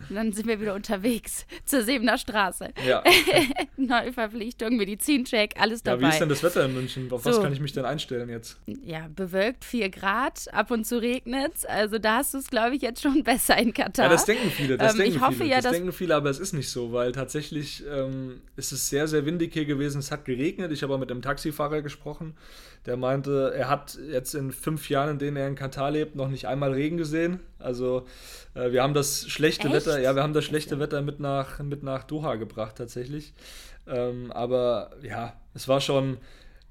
Und dann sind wir wieder unterwegs zur Sebener Straße. Ja. Neuverpflichtung, Medizincheck, alles dabei. Ja, wie ist denn das Wetter in München? Auf so. was kann ich mich denn einstellen jetzt? Ja, bewölkt, 4 Grad, ab und zu regnet es. Also da hast du es, glaube ich, jetzt schon besser in Katar. Ja, das denken viele. Das ähm, denken ich hoffe viele. Ja, das dass denken viele, aber es ist nicht so, weil tatsächlich ähm, ist es sehr, sehr windig hier gewesen. Es hat geregnet. Ich habe auch mit dem Taxifahrer gesprochen. Der meinte, er hat jetzt in fünf Jahren, in denen er in Katar lebt, noch nicht einmal Regen gesehen. Also äh, wir haben das schlechte Echt? Wetter, ja, wir haben das schlechte Wetter mit nach, mit nach Doha gebracht tatsächlich. Ähm, aber ja, es war schon,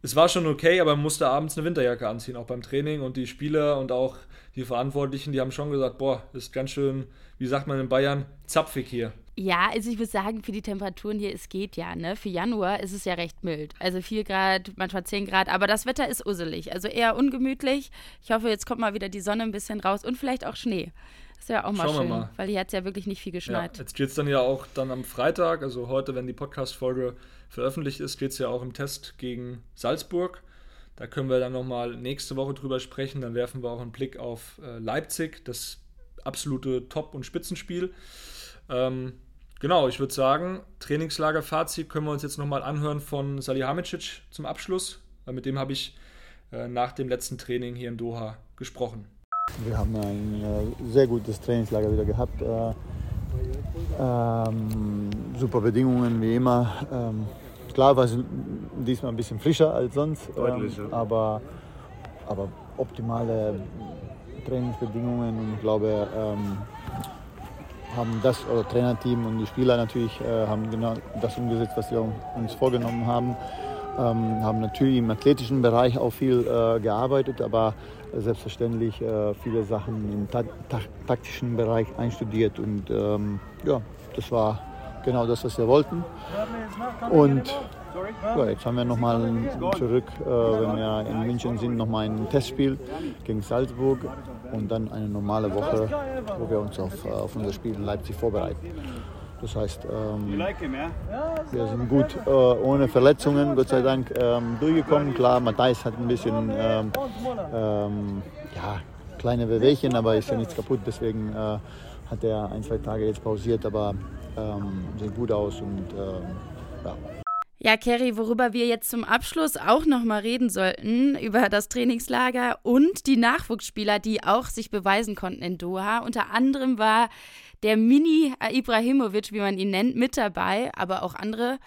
es war schon okay, aber man musste abends eine Winterjacke anziehen, auch beim Training. Und die Spieler und auch die Verantwortlichen, die haben schon gesagt, boah, ist ganz schön, wie sagt man in Bayern, zapfig hier. Ja, also ich würde sagen, für die Temperaturen hier, es geht ja, ne? Für Januar ist es ja recht mild. Also 4 Grad, manchmal 10 Grad, aber das Wetter ist usselig, also eher ungemütlich. Ich hoffe, jetzt kommt mal wieder die Sonne ein bisschen raus und vielleicht auch Schnee. Das wäre auch mal Schauen schön, mal. weil hier hat es ja wirklich nicht viel geschneit. Ja, jetzt geht es dann ja auch dann am Freitag, also heute, wenn die Podcast-Folge veröffentlicht ist, geht es ja auch im Test gegen Salzburg. Da können wir dann nochmal nächste Woche drüber sprechen. Dann werfen wir auch einen Blick auf äh, Leipzig, das absolute Top- und Spitzenspiel. Ähm, Genau, ich würde sagen, Trainingslager-Fazit können wir uns jetzt nochmal anhören von Salihamidzic zum Abschluss, weil mit dem habe ich äh, nach dem letzten Training hier in Doha gesprochen. Wir haben ein äh, sehr gutes Trainingslager wieder gehabt. Äh, ähm, super Bedingungen wie immer. Ähm, klar war es diesmal ein bisschen frischer als sonst, ähm, aber, aber optimale Trainingsbedingungen und ich glaube, ähm, haben das, oder Trainerteam und die Spieler natürlich, äh, haben genau das umgesetzt, was wir uns vorgenommen haben. Ähm, haben natürlich im athletischen Bereich auch viel äh, gearbeitet, aber selbstverständlich äh, viele Sachen im ta ta taktischen Bereich einstudiert und ähm, ja, das war genau das, was wir wollten. Und ja, jetzt haben wir nochmal zurück, äh, wenn wir in München sind, nochmal ein Testspiel gegen Salzburg und dann eine normale Woche, wo wir uns auf, äh, auf unser Spiel in Leipzig vorbereiten. Das heißt, ähm, wir sind gut äh, ohne Verletzungen, Gott sei Dank, ähm, durchgekommen. Klar, Matthijs hat ein bisschen ähm, ähm ja, kleine Bewegchen, aber ist ja nichts kaputt. Deswegen äh, hat er ein, zwei Tage jetzt pausiert, aber ähm, sieht gut aus und ähm, ja. Ja, Kerry, worüber wir jetzt zum Abschluss auch nochmal reden sollten, über das Trainingslager und die Nachwuchsspieler, die auch sich beweisen konnten in Doha. Unter anderem war der Mini Ibrahimovic, wie man ihn nennt, mit dabei, aber auch andere.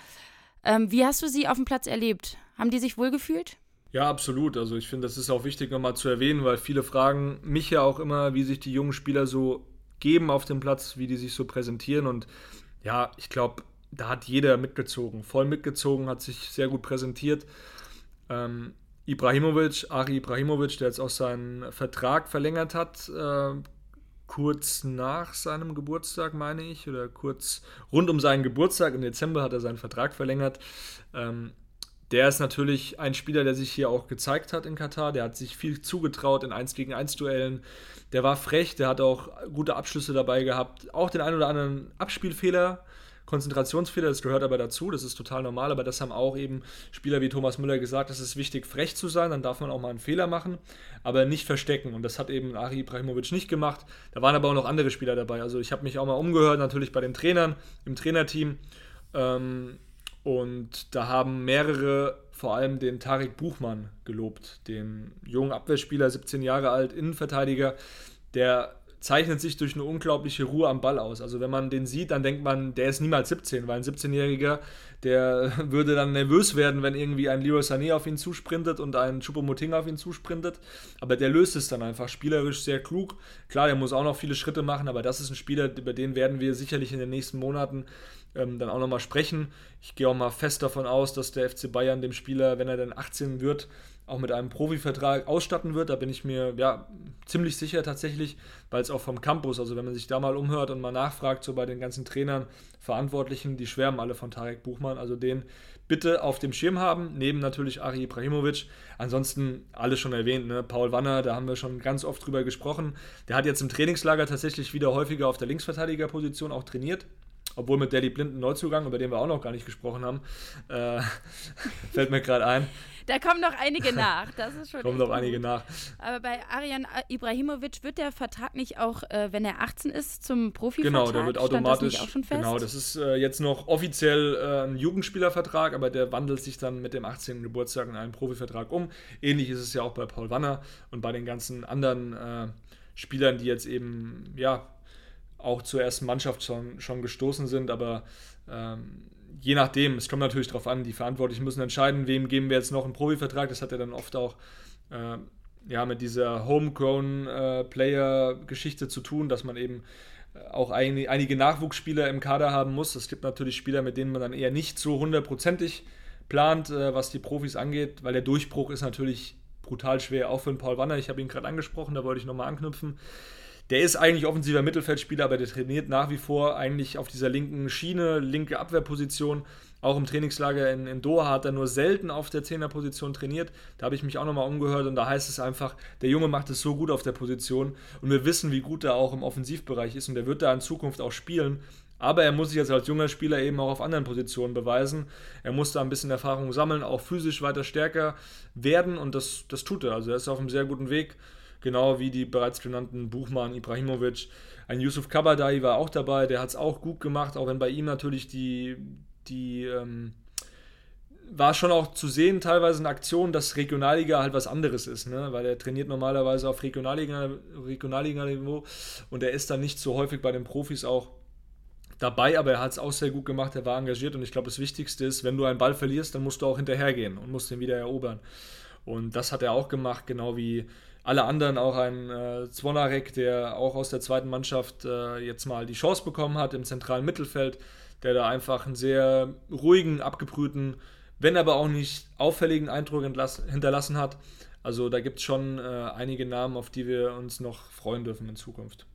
Ähm, wie hast du sie auf dem Platz erlebt? Haben die sich wohlgefühlt? Ja, absolut. Also ich finde, das ist auch wichtig nochmal zu erwähnen, weil viele fragen mich ja auch immer, wie sich die jungen Spieler so geben auf dem Platz, wie die sich so präsentieren. Und ja, ich glaube, da hat jeder mitgezogen, voll mitgezogen, hat sich sehr gut präsentiert. Ähm, Ibrahimovic, Ari Ibrahimovic, der jetzt auch seinen Vertrag verlängert hat, äh, kurz nach seinem Geburtstag, meine ich, oder kurz rund um seinen Geburtstag, im Dezember hat er seinen Vertrag verlängert. Ähm, der ist natürlich ein Spieler, der sich hier auch gezeigt hat in Katar. Der hat sich viel zugetraut in 1 gegen 1 Duellen. Der war frech, der hat auch gute Abschlüsse dabei gehabt. Auch den einen oder anderen Abspielfehler Konzentrationsfehler, das gehört aber dazu, das ist total normal, aber das haben auch eben Spieler wie Thomas Müller gesagt, es ist wichtig, frech zu sein, dann darf man auch mal einen Fehler machen, aber nicht verstecken. Und das hat eben Ari Ibrahimovic nicht gemacht. Da waren aber auch noch andere Spieler dabei, also ich habe mich auch mal umgehört, natürlich bei den Trainern, im Trainerteam. Ähm, und da haben mehrere vor allem den Tarek Buchmann gelobt, den jungen Abwehrspieler, 17 Jahre alt, Innenverteidiger, der zeichnet sich durch eine unglaubliche Ruhe am Ball aus. Also wenn man den sieht, dann denkt man, der ist niemals 17, weil ein 17-Jähriger, der würde dann nervös werden, wenn irgendwie ein Leroy Sané auf ihn zusprintet und ein Choupo-Moting auf ihn zusprintet. Aber der löst es dann einfach spielerisch sehr klug. Klar, der muss auch noch viele Schritte machen, aber das ist ein Spieler, über den werden wir sicherlich in den nächsten Monaten ähm, dann auch nochmal sprechen. Ich gehe auch mal fest davon aus, dass der FC Bayern dem Spieler, wenn er dann 18 wird, auch mit einem Profivertrag ausstatten wird. Da bin ich mir ja, ziemlich sicher tatsächlich, weil es auch vom Campus, also wenn man sich da mal umhört und mal nachfragt, so bei den ganzen Trainern, Verantwortlichen, die schwärmen alle von Tarek Buchmann. Also den bitte auf dem Schirm haben, neben natürlich Ari Ibrahimovic. Ansonsten alles schon erwähnt, ne? Paul Wanner, da haben wir schon ganz oft drüber gesprochen. Der hat jetzt im Trainingslager tatsächlich wieder häufiger auf der Linksverteidigerposition auch trainiert obwohl mit Daddy Blind ein Neuzugang, über den wir auch noch gar nicht gesprochen haben, äh, fällt mir gerade ein. Da kommen noch einige nach. Das ist schon kommen noch einige nach. Aber bei Arian Ibrahimovic wird der Vertrag nicht auch, äh, wenn er 18 ist, zum Profivertrag? Genau, der wird automatisch. Das auch schon fest? Genau, das ist äh, jetzt noch offiziell äh, ein Jugendspielervertrag, aber der wandelt sich dann mit dem 18. Geburtstag in einen Profivertrag um. Ähnlich ist es ja auch bei Paul Wanner und bei den ganzen anderen äh, Spielern, die jetzt eben ja auch zur ersten Mannschaft schon, schon gestoßen sind, aber ähm, je nachdem, es kommt natürlich darauf an, die Verantwortlichen müssen entscheiden, wem geben wir jetzt noch einen Profivertrag. Das hat ja dann oft auch äh, ja, mit dieser Homegrown-Player-Geschichte äh, zu tun, dass man eben äh, auch ein, einige Nachwuchsspieler im Kader haben muss. Es gibt natürlich Spieler, mit denen man dann eher nicht so hundertprozentig plant, äh, was die Profis angeht, weil der Durchbruch ist natürlich brutal schwer, auch für den Paul Wanner. Ich habe ihn gerade angesprochen, da wollte ich nochmal anknüpfen. Der ist eigentlich offensiver Mittelfeldspieler, aber der trainiert nach wie vor eigentlich auf dieser linken Schiene, linke Abwehrposition. Auch im Trainingslager in, in Doha hat er nur selten auf der Zehnerposition trainiert. Da habe ich mich auch nochmal umgehört und da heißt es einfach, der Junge macht es so gut auf der Position und wir wissen, wie gut er auch im Offensivbereich ist und der wird da in Zukunft auch spielen. Aber er muss sich jetzt als junger Spieler eben auch auf anderen Positionen beweisen. Er muss da ein bisschen Erfahrung sammeln, auch physisch weiter stärker werden und das, das tut er. Also er ist auf einem sehr guten Weg genau wie die bereits genannten Buchmann, Ibrahimovic. Ein Yusuf Kabadai war auch dabei, der hat es auch gut gemacht, auch wenn bei ihm natürlich die, die ähm, war schon auch zu sehen, teilweise in Aktionen, dass Regionalliga halt was anderes ist, ne? weil er trainiert normalerweise auf Regionalliga-Niveau Regionalliga und er ist dann nicht so häufig bei den Profis auch dabei, aber er hat es auch sehr gut gemacht, er war engagiert und ich glaube, das Wichtigste ist, wenn du einen Ball verlierst, dann musst du auch hinterhergehen und musst ihn wieder erobern. Und das hat er auch gemacht, genau wie alle anderen, auch ein äh, Zvonarek, der auch aus der zweiten Mannschaft äh, jetzt mal die Chance bekommen hat im zentralen Mittelfeld, der da einfach einen sehr ruhigen, abgebrühten, wenn aber auch nicht auffälligen Eindruck hinterlassen hat. Also da gibt es schon äh, einige Namen, auf die wir uns noch freuen dürfen in Zukunft.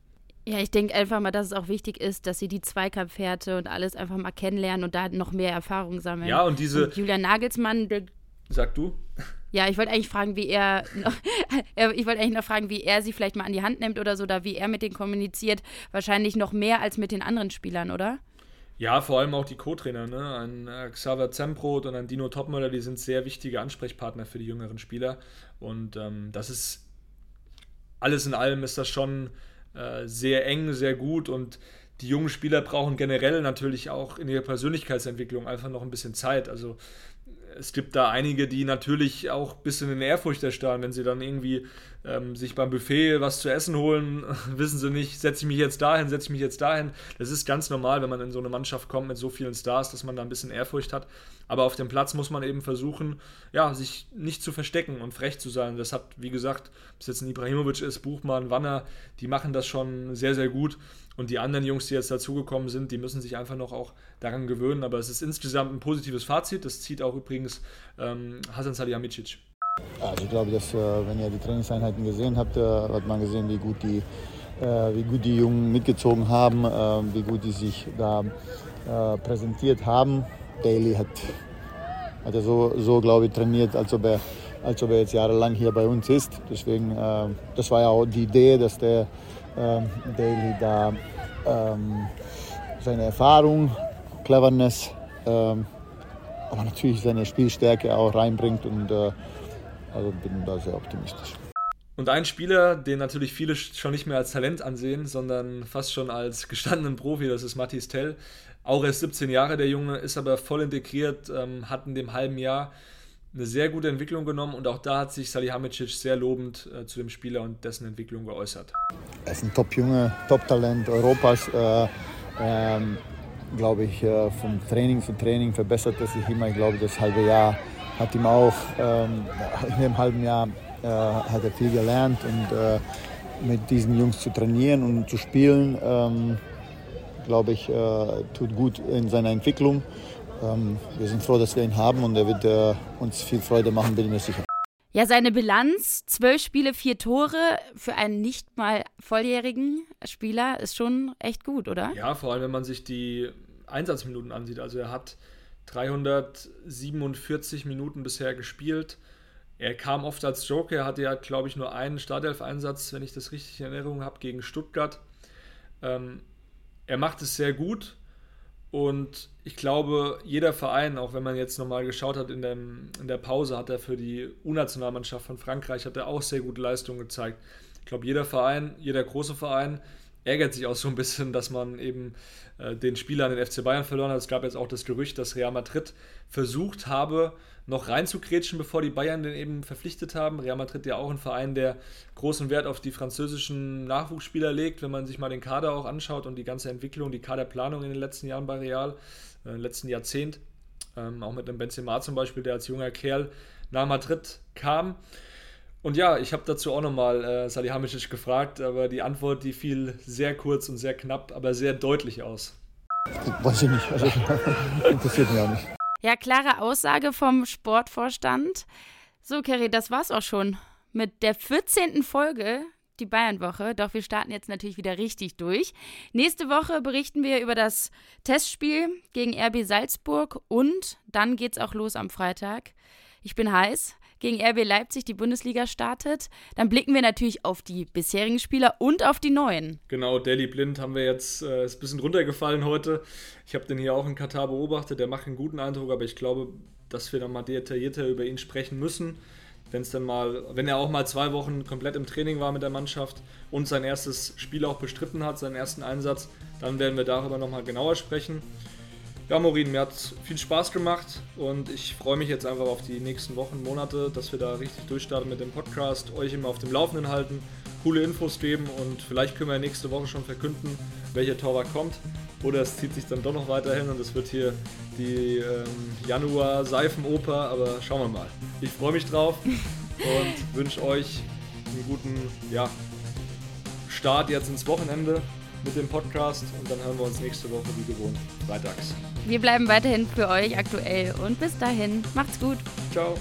Ja, ich denke einfach mal, dass es auch wichtig ist, dass sie die Zweikampfhärte und alles einfach mal kennenlernen und da noch mehr Erfahrung sammeln. Ja, und diese. Und Julian Nagelsmann. Sag du? Ja, ich wollte eigentlich fragen, wie er, noch, ich wollte eigentlich noch fragen, wie er sie vielleicht mal an die Hand nimmt oder so, oder wie er mit denen kommuniziert. Wahrscheinlich noch mehr als mit den anderen Spielern, oder? Ja, vor allem auch die Co-Trainer, ne? Ein äh, Xaver Zembrot und ein Dino Topmöller, die sind sehr wichtige Ansprechpartner für die jüngeren Spieler. Und ähm, das ist alles in allem ist das schon äh, sehr eng, sehr gut und die jungen Spieler brauchen generell natürlich auch in ihrer Persönlichkeitsentwicklung einfach noch ein bisschen Zeit. Also es gibt da einige, die natürlich auch ein bisschen in Ehrfurcht erstarren, wenn sie dann irgendwie ähm, sich beim Buffet was zu essen holen, wissen sie nicht, setze ich mich jetzt dahin, setze ich mich jetzt dahin. Das ist ganz normal, wenn man in so eine Mannschaft kommt mit so vielen Stars, dass man da ein bisschen Ehrfurcht hat. Aber auf dem Platz muss man eben versuchen, ja, sich nicht zu verstecken und frech zu sein. Das hat, wie gesagt, ob es jetzt ein Ibrahimovic ist, Buchmann, Wanner, die machen das schon sehr, sehr gut. Und die anderen Jungs, die jetzt dazugekommen sind, die müssen sich einfach noch auch daran gewöhnen. Aber es ist insgesamt ein positives Fazit. Das zieht auch übrigens ähm, Hasan Salihamidzic. Also ich glaube, dass äh, wenn ihr die Trainingseinheiten gesehen habt, äh, hat man gesehen, wie gut die, äh, wie gut die Jungen mitgezogen haben, wie gut die sich da präsentiert haben. Daly hat, hat er so, so glaube ich, trainiert, als ob, er, als ob er jetzt jahrelang hier bei uns ist. Deswegen, das war ja auch die Idee, dass der Daly da ähm, seine Erfahrung, Cleverness, ähm, aber natürlich seine Spielstärke auch reinbringt und äh, also bin da sehr optimistisch. Und ein Spieler, den natürlich viele schon nicht mehr als Talent ansehen, sondern fast schon als gestandenen Profi, das ist Mathis Tell. Auch erst 17 Jahre der Junge, ist aber voll integriert, ähm, hat in dem halben Jahr eine sehr gute Entwicklung genommen und auch da hat sich Salihamidzic sehr lobend äh, zu dem Spieler und dessen Entwicklung geäußert. Er ist ein Top-Junge, Top-Talent Europas. Äh, ähm, glaube ich, äh, vom Training zu Training verbessert er sich immer. Ich glaube, das halbe Jahr hat ihm auch, ähm, in dem halben Jahr äh, hat er viel gelernt und äh, mit diesen Jungs zu trainieren und zu spielen, ähm, glaube ich, äh, tut gut in seiner Entwicklung. Ähm, wir sind froh, dass wir ihn haben und er wird uns viel Freude machen, bin ich mir sicher. Ja, seine Bilanz, zwölf Spiele, vier Tore für einen nicht mal volljährigen Spieler ist schon echt gut, oder? Ja, vor allem, wenn man sich die Einsatzminuten ansieht. Also er hat 347 Minuten bisher gespielt. Er kam oft als Joker, er hatte ja, glaube ich, nur einen Startelf-Einsatz, wenn ich das richtig in Erinnerung habe, gegen Stuttgart. Ähm, er macht es sehr gut und ich glaube, jeder Verein, auch wenn man jetzt nochmal geschaut hat in, dem, in der Pause, hat er für die U-Nationalmannschaft von Frankreich hat er auch sehr gute Leistungen gezeigt. Ich glaube, jeder Verein, jeder große Verein ärgert sich auch so ein bisschen, dass man eben äh, den Spieler an den FC Bayern verloren hat. Es gab jetzt auch das Gerücht, dass Real Madrid versucht habe, noch reinzukretschen, bevor die Bayern den eben verpflichtet haben. Real Madrid ja auch ein Verein, der großen Wert auf die französischen Nachwuchsspieler legt, wenn man sich mal den Kader auch anschaut und die ganze Entwicklung, die Kaderplanung in den letzten Jahren bei Real, äh, im letzten Jahrzehnt. Ähm, auch mit dem Benzema zum Beispiel, der als junger Kerl nach Madrid kam. Und ja, ich habe dazu auch nochmal äh, Salihamidzic gefragt, aber die Antwort, die fiel sehr kurz und sehr knapp, aber sehr deutlich aus. Weiß ich nicht, also interessiert mich auch nicht. Ja, klare Aussage vom Sportvorstand. So, Kerry, das war's auch schon mit der 14. Folge die Bayernwoche. Doch wir starten jetzt natürlich wieder richtig durch. Nächste Woche berichten wir über das Testspiel gegen RB Salzburg und dann geht's auch los am Freitag. Ich bin heiß gegen RB Leipzig die Bundesliga startet. Dann blicken wir natürlich auf die bisherigen Spieler und auf die neuen. Genau, Daily Blind haben wir jetzt, äh, ist ein bisschen runtergefallen heute. Ich habe den hier auch in Katar beobachtet, der macht einen guten Eindruck, aber ich glaube, dass wir dann mal detaillierter über ihn sprechen müssen. Wenn dann mal, wenn er auch mal zwei Wochen komplett im Training war mit der Mannschaft und sein erstes Spiel auch bestritten hat, seinen ersten Einsatz, dann werden wir darüber nochmal genauer sprechen. Ja, Morin, mir hat viel Spaß gemacht und ich freue mich jetzt einfach auf die nächsten Wochen, Monate, dass wir da richtig durchstarten mit dem Podcast, euch immer auf dem Laufenden halten, coole Infos geben und vielleicht können wir nächste Woche schon verkünden, welcher Torwart kommt. Oder es zieht sich dann doch noch weiterhin und es wird hier die ähm, Januar-Seifenoper, aber schauen wir mal. Ich freue mich drauf und wünsche euch einen guten ja, Start jetzt ins Wochenende mit dem Podcast und dann hören wir uns nächste Woche wie gewohnt freitags. Wir bleiben weiterhin für euch aktuell und bis dahin, macht's gut. Ciao.